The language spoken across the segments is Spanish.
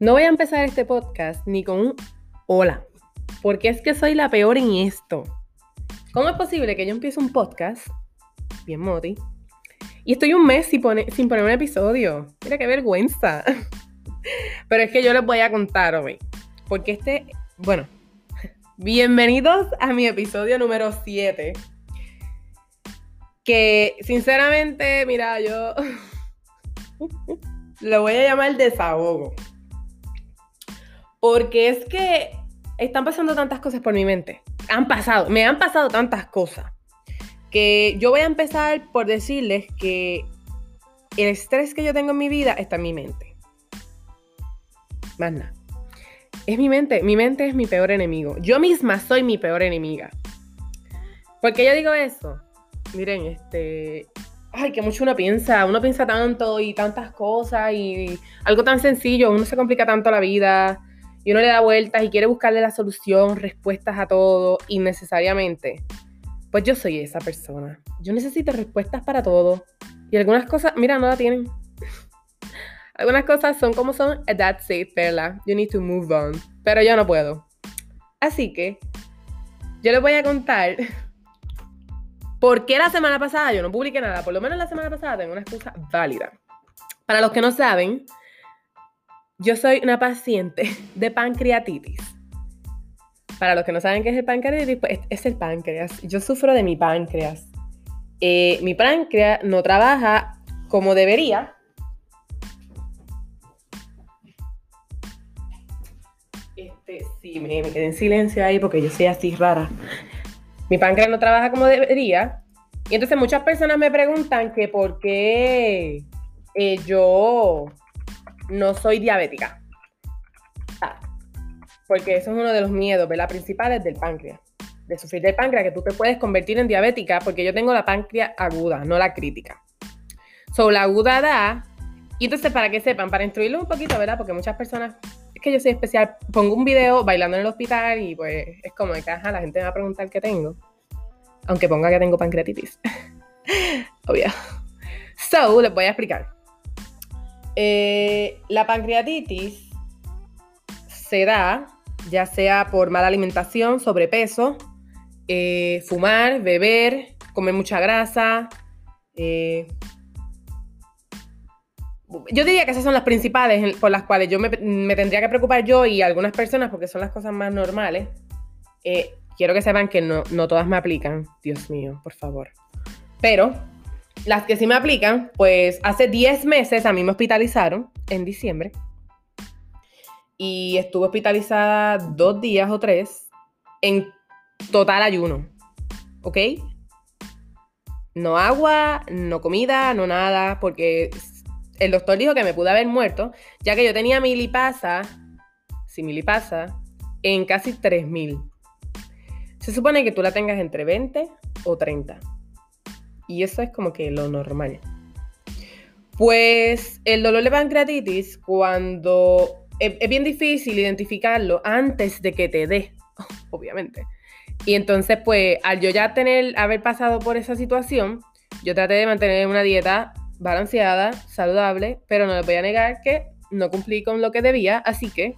No voy a empezar este podcast ni con un hola, porque es que soy la peor en esto. ¿Cómo es posible que yo empiece un podcast, bien moti, y estoy un mes sin, poner un episodio? Mira qué vergüenza. Pero es que yo les voy a contar hoy, porque este, bueno, bienvenidos a mi episodio número 7. Que sinceramente, mira, yo lo voy a llamar desahogo. Porque es que están pasando tantas cosas por mi mente. Han pasado, me han pasado tantas cosas. Que yo voy a empezar por decirles que el estrés que yo tengo en mi vida está en mi mente. Más nada. Es mi mente. Mi mente es mi peor enemigo. Yo misma soy mi peor enemiga. ¿Por qué yo digo eso? Miren, este. Ay, que mucho uno piensa. Uno piensa tanto y tantas cosas y algo tan sencillo. Uno se complica tanto la vida y uno le da vueltas y quiere buscarle la solución, respuestas a todo innecesariamente, pues yo soy esa persona. Yo necesito respuestas para todo. Y algunas cosas, mira, no la tienen. algunas cosas son como son, that's it, Perla. You need to move on. Pero yo no puedo. Así que yo les voy a contar por qué la semana pasada yo no publiqué nada. Por lo menos la semana pasada tengo una excusa válida. Para los que no saben, yo soy una paciente de pancreatitis. Para los que no saben qué es el pancreatitis, pues es el páncreas. Yo sufro de mi páncreas. Eh, mi páncreas no trabaja como debería. Este, sí, me, quedé en silencio ahí porque yo soy así rara. Mi páncreas no trabaja como debería. Y entonces muchas personas me preguntan que por qué eh, yo no soy diabética. Ah, porque eso es uno de los miedos, ¿verdad? Principales del páncreas. De sufrir del páncreas, que tú te puedes convertir en diabética, porque yo tengo la páncreas aguda, no la crítica. So, la aguda da. Y entonces, para que sepan, para instruirlo un poquito, ¿verdad? Porque muchas personas. Es que yo soy especial. Pongo un video bailando en el hospital y pues es como de la gente me va a preguntar qué tengo. Aunque ponga que tengo pancreatitis. Obvio. So, les voy a explicar. Eh, la pancreatitis se da ya sea por mala alimentación, sobrepeso, eh, fumar, beber, comer mucha grasa. Eh, yo diría que esas son las principales por las cuales yo me, tendría que preocupar yo y algunas personas porque son las cosas más normales. quiero que sepan que no, no todas me aplican. Dios mío, por favor. Pero las que sí me aplican, pues hace 10 meses a mí me hospitalizaron en diciembre. Y estuve hospitalizada dos días o tres en total ayuno. ¿Ok? No agua, no comida, no nada, porque el doctor dijo que me pude haber muerto, ya que yo tenía milipasa, si milipasa, en casi 3000. Se supone que tú la tengas entre 20 o 30. Y eso es como que lo normal. Pues el dolor de pancreatitis, cuando es, bien difícil identificarlo antes de que te dé, obviamente. Y entonces, pues, al yo ya tener, haber pasado por esa situación, yo traté de mantener una dieta balanceada, saludable, pero no les voy a negar que no cumplí con lo que debía, así que.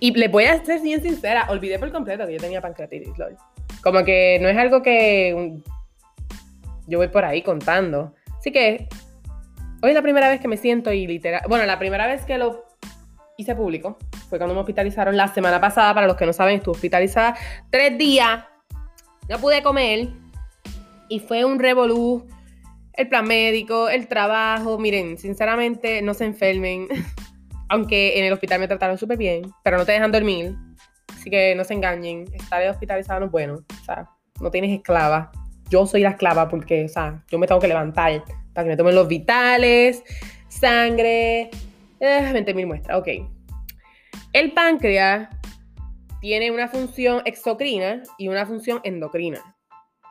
Y les voy a ser bien sincera, olvidé por completo que yo tenía pancreatitis, LOL. Como que no es algo que yo voy por ahí contando. Así que hoy es la primera vez que me siento y literal, bueno, la primera vez que lo hice público fue cuando me hospitalizaron la semana pasada, para los que no saben, estuve hospitalizada tres días, no pude comer y fue un revolú. El plan médico, el trabajo, miren, sinceramente no se enfermen, aunque en el hospital me trataron súper bien, pero no te dejan dormir, así que no se engañen, estar hospitalizado no es bueno, o sea, no tienes esclava, yo soy la esclava porque, o sea, yo me tengo que levantar para que me tomen los vitales, sangre, eh, 20.000 muestras, ok. El páncreas tiene una función exocrina y una función endocrina.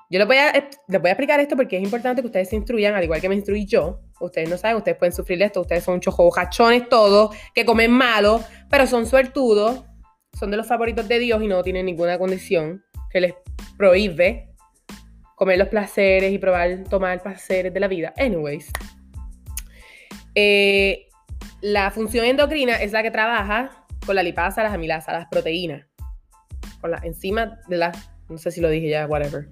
Yo les voy, a, les voy a explicar esto porque es importante que ustedes se instruyan, al igual que me instruí yo. Ustedes no saben, ustedes pueden sufrir esto, ustedes son chojojachones todos, que comen malo, pero son suertudos, son de los favoritos de Dios y no tienen ninguna condición que les prohíbe comer los placeres y probar, tomar placeres de la vida. Anyways. Eh, la función endocrina es la que trabaja con la lipasa, las amilasas, las proteínas. Con la enzima de las, no sé si lo dije ya, whatever.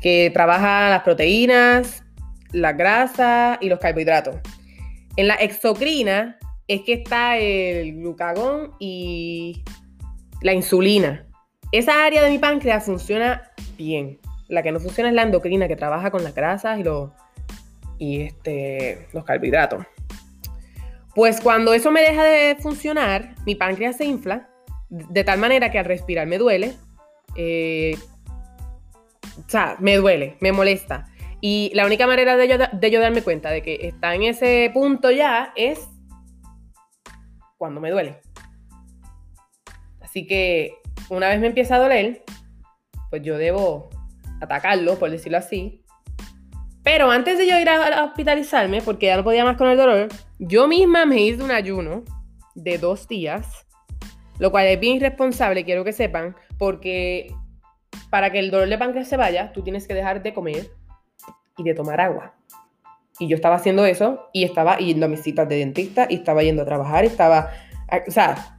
Que trabaja las proteínas, la grasa y los carbohidratos. En la exocrina es que está el glucagón y la insulina. Esa área de mi páncreas funciona bien. La que no funciona es la endocrina, que trabaja con las grasas y los, y este, los carbohidratos. Pues cuando eso me deja de funcionar, mi páncreas se infla de tal manera que al respirar me duele. Eh, o sea, me duele, me molesta. Y la única manera de yo, de yo darme cuenta de que está en ese punto ya es cuando me duele. Así que una vez me empieza a doler, pues yo debo atacarlo, por decirlo así. Pero antes de yo ir a hospitalizarme, porque ya no podía más con el dolor, yo misma me hice un ayuno de dos días, lo cual es bien irresponsable, quiero que sepan, porque para que el dolor de páncreas se vaya, tú tienes que dejar de comer y de tomar agua. Y yo estaba haciendo eso y estaba yendo a mis citas de dentista y estaba yendo a trabajar estaba, o sea,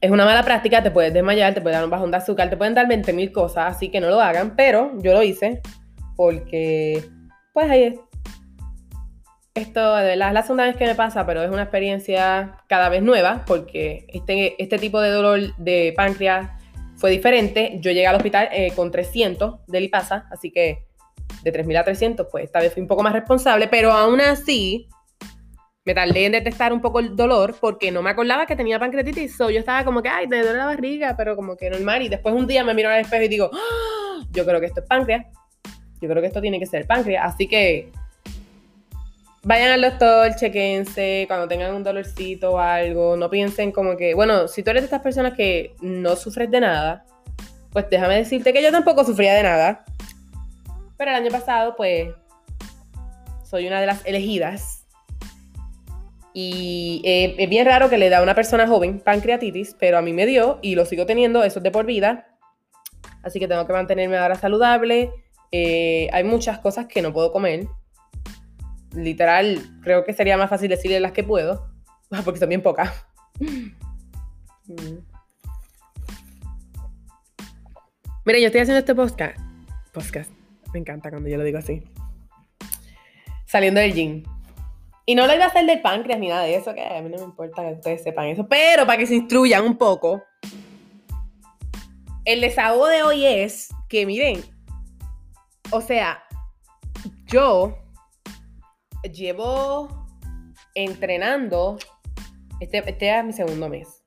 es una mala práctica, te puedes desmayar, te puede dar un bajón de azúcar, te pueden dar 20 mil cosas, así que no lo hagan, pero yo lo hice porque, pues ahí es. Esto de verdad es la segunda vez que me pasa, pero es una experiencia cada vez nueva porque este, este tipo de dolor de páncreas fue diferente. Yo llegué al hospital eh, con 300 de lipasa, así que de 3.000 a 300, pues esta vez fui un poco más responsable, pero aún así me tardé en detectar un poco el dolor porque no me acordaba que tenía pancreatitis. So, yo estaba como que, ay, me duele la barriga, pero como que normal. Y después un día me miro al espejo y digo, ¡Ah! yo creo que esto es páncreas. Yo creo que esto tiene que ser páncreas. Así que vayan al doctor, chequense, cuando tengan un dolorcito o algo, no piensen como que, bueno, si tú eres de estas personas que no sufres de nada, pues déjame decirte que yo tampoco sufría de nada. Pero el año pasado, pues, soy una de las elegidas. Y eh, es bien raro que le da a una persona joven pancreatitis, pero a mí me dio y lo sigo teniendo, eso es de por vida. Así que tengo que mantenerme ahora saludable. Eh, hay muchas cosas que no puedo comer. Literal, creo que sería más fácil decirle las que puedo, porque son bien pocas. Mira, yo estoy haciendo este podcast. Podcast. Me encanta cuando yo lo digo así. Saliendo del gym. Y no lo iba a hacer del páncreas ni nada de eso, que a mí no me importa que ustedes sepan eso. Pero para que se instruyan un poco, el desahogo de hoy es que, miren, o sea, yo llevo entrenando, este, este es mi segundo mes,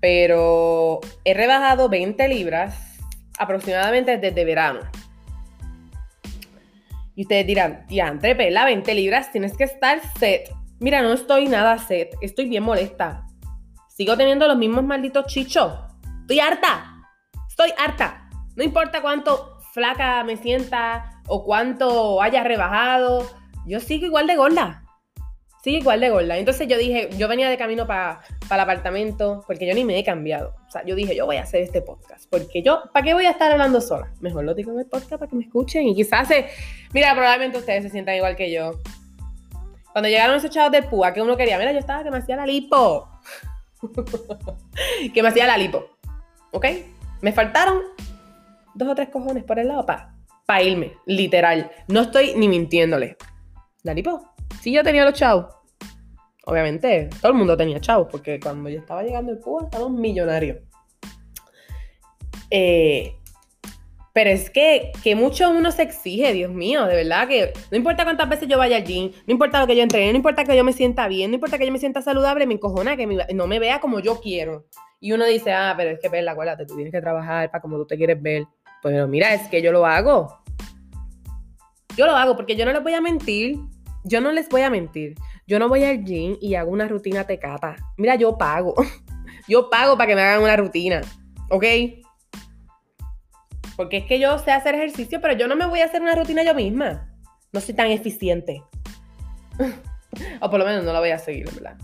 pero he rebajado 20 libras aproximadamente desde verano. Y ustedes dirán, diantre, pela, 20 libras, tienes que estar set. Mira, no estoy nada set, estoy bien molesta. Sigo teniendo los mismos malditos chichos. Estoy harta. Estoy harta. No importa cuánto flaca me sienta o cuánto haya rebajado, yo sigo igual de gorda. Sigue igual de gorda. Entonces yo dije, yo venía de camino para el apartamento, porque yo ni me he cambiado. O sea, yo dije, yo voy a hacer este podcast, porque yo, ¿para qué voy a estar hablando sola? Mejor lo digo en el podcast para que me escuchen y quizás se... Mira, probablemente ustedes se sientan igual que yo. Cuando llegaron esos chavos del PUA que uno quería, mira, yo estaba que me hacía la lipo. que me hacía la lipo. ¿Ok? Me faltaron dos o tres cojones por el lado para pa irme, literal. No estoy ni mintiéndole. La lipo Sí, yo tenía los chavos. Obviamente, todo el mundo tenía chavos, porque cuando yo estaba llegando al Cuba, estábamos millonarios. Eh, pero es que, que mucho uno se exige, Dios mío, de verdad que no importa cuántas veces yo vaya al no importa lo que yo entrene, no importa que yo me sienta bien, no importa que yo me sienta saludable, me encojona que no me vea como yo quiero. Y uno dice, ah, pero es que, la acuérdate, tú tienes que trabajar para como tú te quieres ver. Pero mira, es que yo lo hago. Yo lo hago porque yo no les voy a mentir yo no les voy a mentir. Yo no voy al gym y hago una rutina tecata. Mira, yo pago. Yo pago para que me hagan una rutina. ¿Ok? Porque es que yo sé hacer ejercicio, pero yo no me voy a hacer una rutina yo misma. No soy tan eficiente. o por lo menos no la voy a seguir, ¿verdad?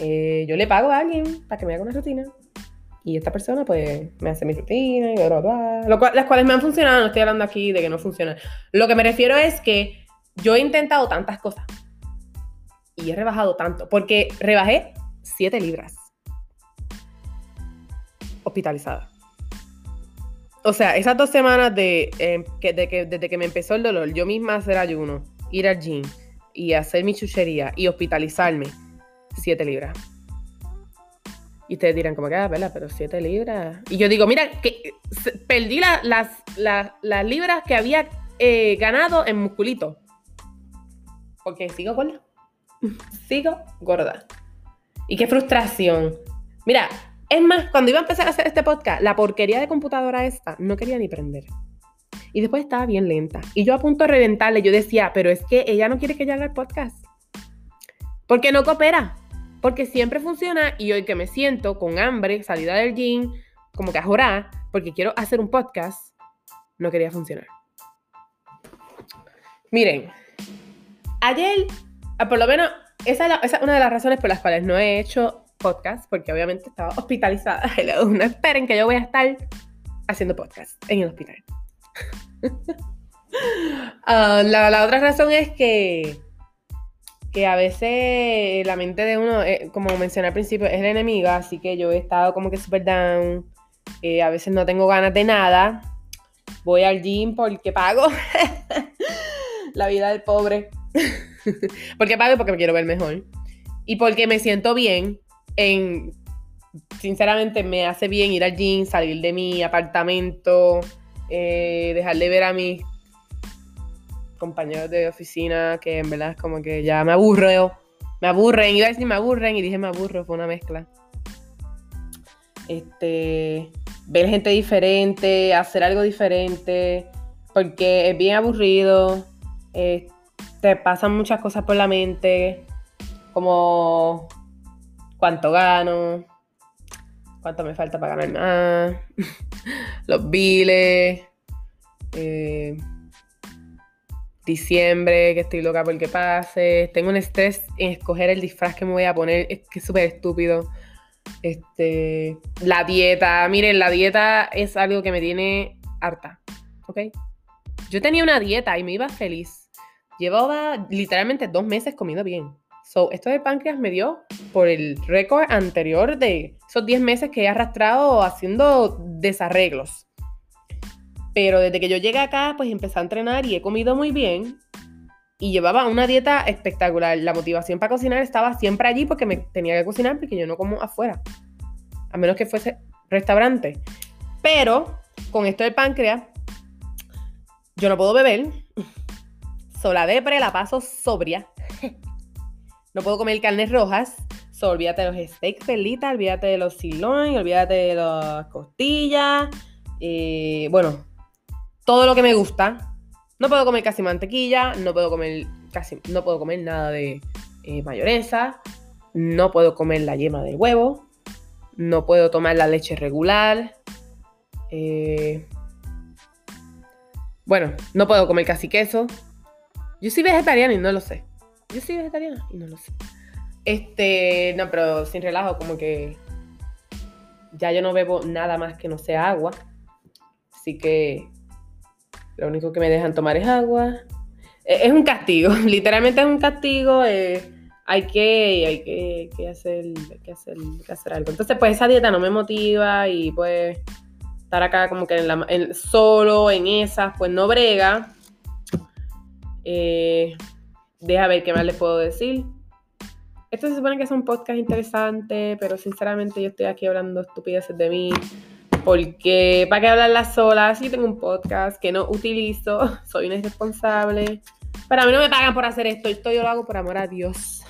Eh, yo le pago a alguien para que me haga una rutina. Y esta persona, pues, me hace mi rutina y bla, bla, bla. las cuales me han funcionado. No estoy hablando aquí de que no funcionan. Lo que me refiero es que yo he intentado tantas cosas. y he rebajado tanto, porque rebajé 7 libras. Hospitalizada. O sea, esas dos semanas de, em, que, desde que me empezó el dolor, yo misma hacer ayuno, ir al gym y hacer mi chuchería y hospitalizarme, 7 libras. Y ustedes dirán, como que, ah, ¿verdad? Pero 7 libras. Y yo digo, mira, que perdí las, las, libras que había eh, ganado en musculito. Porque sigo gorda. sigo gorda. Y qué frustración. Mira, es más, cuando iba a empezar a hacer este podcast, la porquería de computadora esta no quería ni prender. Y después estaba bien lenta. Y yo a punto de reventarle, yo decía, pero es que ella no quiere que yo haga el podcast. Porque no coopera. Porque siempre funciona y hoy que me siento con hambre, salida del gym, como que a jorar, porque quiero hacer un podcast, no quería funcionar. Miren, ayer, ah, por lo menos, esa es, una de las razones por las cuales no he hecho podcast, porque obviamente estaba hospitalizada. No esperen que yo voy a estar haciendo podcast en el hospital. Ah, la, otra razón es que, que a veces la mente de uno, eh, como mencioné al principio, es la enemiga, así que yo he estado como que super down. Eh, a veces no tengo ganas de nada. Voy al gym porque pago. la vida del pobre. porque pago porque me quiero ver mejor. Y porque me siento bien en, sinceramente me hace bien ir al gym, salir de mi apartamento, eh, dejar de ver a mis compañeros de oficina, que en verdad es como que ya me aburro, me aburren, iba a decir me aburren y dije me aburro, fue una mezcla. Este, ver gente diferente, hacer algo diferente, porque es bien aburrido, eh, te pasan muchas cosas por la mente, como cuánto gano, cuánto me falta para ganar más, los biles, eh, diciembre, que estoy loca porque pase, tengo un estrés en escoger el disfraz que me voy a poner, es que es súper estúpido. Este, la dieta, miren, la dieta es algo que me tiene harta, ¿ok? Yo tenía una dieta y me iba feliz. Llevaba literalmente dos meses comiendo bien. So, esto de páncreas me dio por el récord anterior de esos 10 meses que he arrastrado haciendo desarreglos. Pero desde que yo llegué acá, pues empecé a entrenar y he comido muy bien. Y llevaba una dieta espectacular. La motivación para cocinar estaba siempre allí porque me tenía que cocinar porque yo no como afuera. A menos que fuese restaurante. Pero con esto del páncreas, yo no puedo beber. Sola depre la paso sobria. No puedo comer carnes rojas. So, olvídate de los steaks pelitas, olvídate de los sirloin, olvídate de las costillas. Eh, bueno, todo lo que me gusta. No puedo comer casi mantequilla, no puedo comer casi, no puedo comer nada de eh, mayonesa, no puedo comer la yema del huevo, no puedo tomar la leche regular. Eh, bueno, no puedo comer casi queso. Yo soy vegetariana y no lo sé. Yo soy vegetariana y no lo sé. Este, no, pero sin relajo, como que ya yo no bebo nada más que no sea agua. Así que lo único que me dejan tomar es agua. E, es un castigo, literalmente es un castigo. Eh, hay, que, hay que, hacer, que, hacer, que hacer algo. Entonces, pues esa dieta no me motiva y pues estar acá como que en la, solo en esas, pues no brega. Eh, deja ver qué más les puedo decir. Esto se supone que es un podcast interesante, pero sinceramente yo estoy aquí hablando estupideces de mí. Porque, ¿para qué hablarlas sola? Sí tengo un podcast que no utilizo, soy una irresponsable. Pero a mí no me pagan por hacer esto, esto yo lo hago por amor a Dios.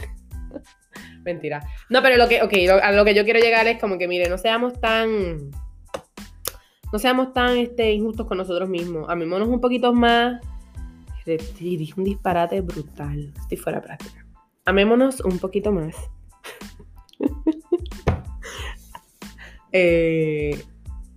Mentira. No, pero lo que, ok, a lo que yo quiero llegar es como que, mire, no seamos tan. No seamos tan este, injustos con nosotros mismos. Amémonos un poquito más Sí, dije un disparate brutal. Si fuera práctica. Amémonos un poquito más. Eh,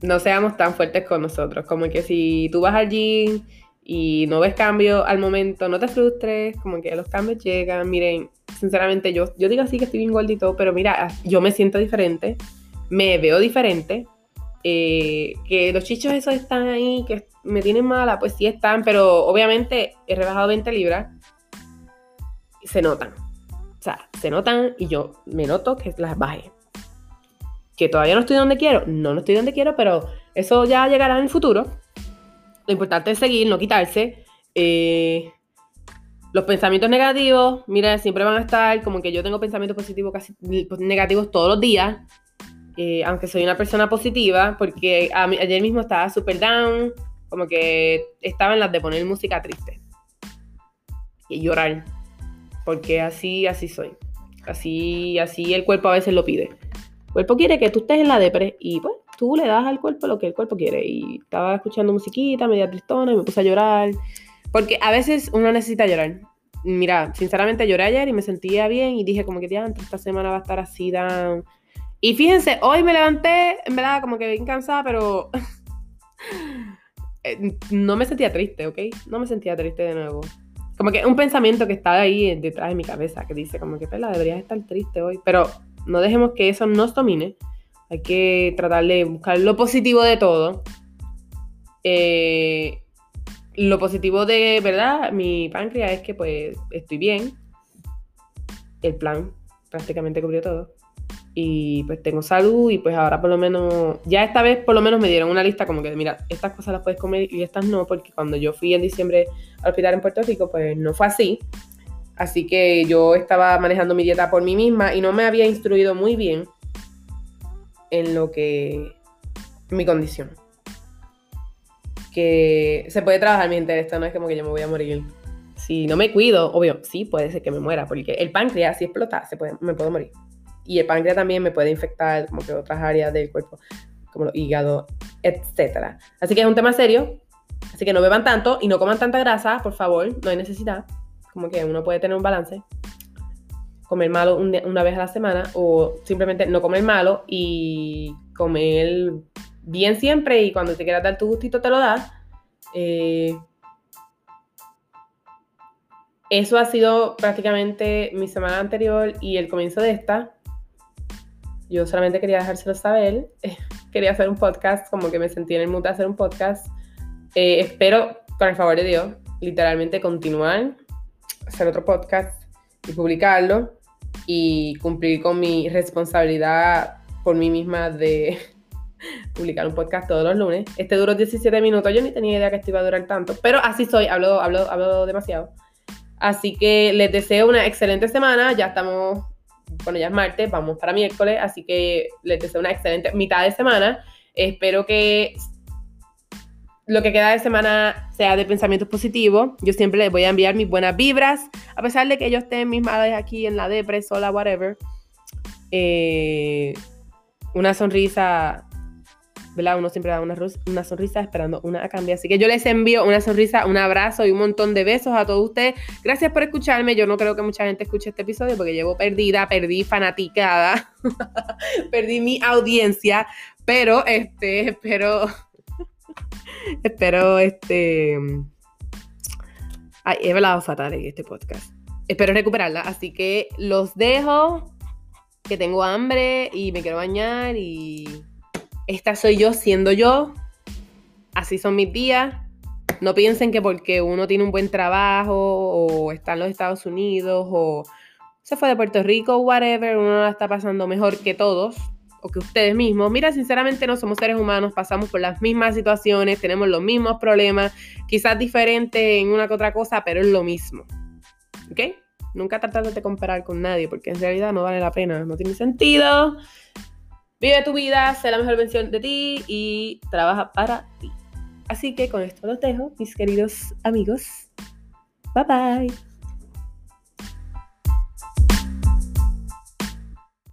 no seamos tan fuertes con nosotros. Como que si tú vas allí y no ves cambio al momento, no te frustres, como que los cambios llegan. Miren, sinceramente, yo, yo digo así que estoy bien gordito, pero mira, yo me siento diferente, me veo diferente. Eh, que los chichos esos están ahí, que me tienen mala, pues sí están, pero obviamente he rebajado 20 libras se notan. O sea, se notan y yo me noto que las bajé. Que todavía no estoy donde quiero, no, no estoy donde quiero, pero eso ya llegará en el futuro. Lo importante es seguir, no quitarse. Eh, los pensamientos negativos, mira, siempre van a estar, como que yo tengo pensamientos positivos casi negativos todos los días, eh, aunque soy una persona positiva, porque ayer mismo estaba super down, como que estaba en las de poner música triste y llorar, porque así, así soy, así, así el cuerpo a veces lo pide. El cuerpo quiere que tú estés en la depre y pues tú le das al cuerpo lo que el cuerpo quiere. Y estaba escuchando musiquita, media tristona y me puse a llorar. Porque a veces uno necesita llorar. Mira, sinceramente lloré ayer y me sentía bien y dije como que ya, esta semana va a estar así down. Y fíjense, hoy me levanté, en verdad, como que bien cansada, pero eh, no me sentía triste, ¿ok? No me sentía triste de nuevo. Como que un pensamiento que estaba ahí detrás de mi cabeza, que dice como que, Pela, deberías estar triste hoy. Pero no dejemos que eso nos domine. Hay que tratar de buscar lo positivo de todo. Eh, lo positivo de, ¿verdad? Mi páncreas es que pues estoy bien. El plan prácticamente cubrió todo. Y pues tengo salud y pues ahora por lo menos, ya esta vez por lo menos me dieron una lista como que, mira, estas cosas las puedes comer y estas no, porque cuando yo fui en diciembre al hospital en Puerto Rico, pues no fue así. Así que yo estaba manejando mi dieta por mí misma y no me había instruido muy bien en lo que mi condición. Que se puede trabajar mi esto no es como que yo me voy a morir. Si no me cuido, obvio, sí puede ser que me muera, porque el páncreas si explota, se puede, me puedo morir. Y el páncreas también me puede infectar como que otras áreas del cuerpo, como el hígado, etc. Así que es un tema serio. Así que no beban tanto y no coman tanta grasa, por favor, no hay necesidad como que uno puede tener un balance, comer malo una vez a la semana o simplemente no comer malo y comer bien siempre y cuando te quieras dar tu gustito te lo das. Eh, eso ha sido prácticamente mi semana anterior y el comienzo de esta. Yo solamente quería dejárselo saber. quería hacer un podcast, como que me sentí en el mood de hacer un podcast. Eh, espero, con el favor de Dios, literalmente continuar hacer otro podcast y publicarlo y cumplir con mi responsabilidad por mí misma de publicar un podcast todos los lunes. Este duró 17 minutos, yo ni tenía idea que esto iba a durar tanto, pero así soy, hablo, hablo, hablo demasiado. Así que les deseo una excelente semana, ya estamos, bueno, ya es martes, vamos para miércoles, así que les deseo una excelente mitad de semana. Espero que lo que queda de semana sea de pensamientos positivos. Yo siempre les voy a enviar mis buenas vibras, a pesar de que ellos estén mis madres aquí en la depre, sola, whatever. Eh, una sonrisa, Uno siempre da una, una sonrisa esperando una a cambio. Así que yo les envío una sonrisa, un abrazo y un montón de besos a todos ustedes. Gracias por escucharme. Yo no creo que mucha gente escuche este episodio porque llevo perdida, perdí fanaticada, perdí mi audiencia, pero este, espero Espero este. Ay, he hablado fatal en este podcast. Espero recuperarla. Así que los dejo. Que tengo hambre y me quiero bañar. Y esta soy yo siendo yo. Así son mis días. No piensen que porque uno tiene un buen trabajo o está en los Estados Unidos o se fue de Puerto Rico o whatever, uno la está pasando mejor que todos o que ustedes mismos, mira, sinceramente no somos seres humanos, pasamos por las mismas situaciones, tenemos los mismos problemas, quizás diferentes en una que otra cosa, pero es lo mismo. ¿Ok? Nunca tratar de comparar con nadie, porque en realidad no vale la pena, no tiene sentido. Vive tu vida, sé la mejor versión de ti y trabaja para ti. Así que con esto los dejo, mis queridos amigos. Bye bye.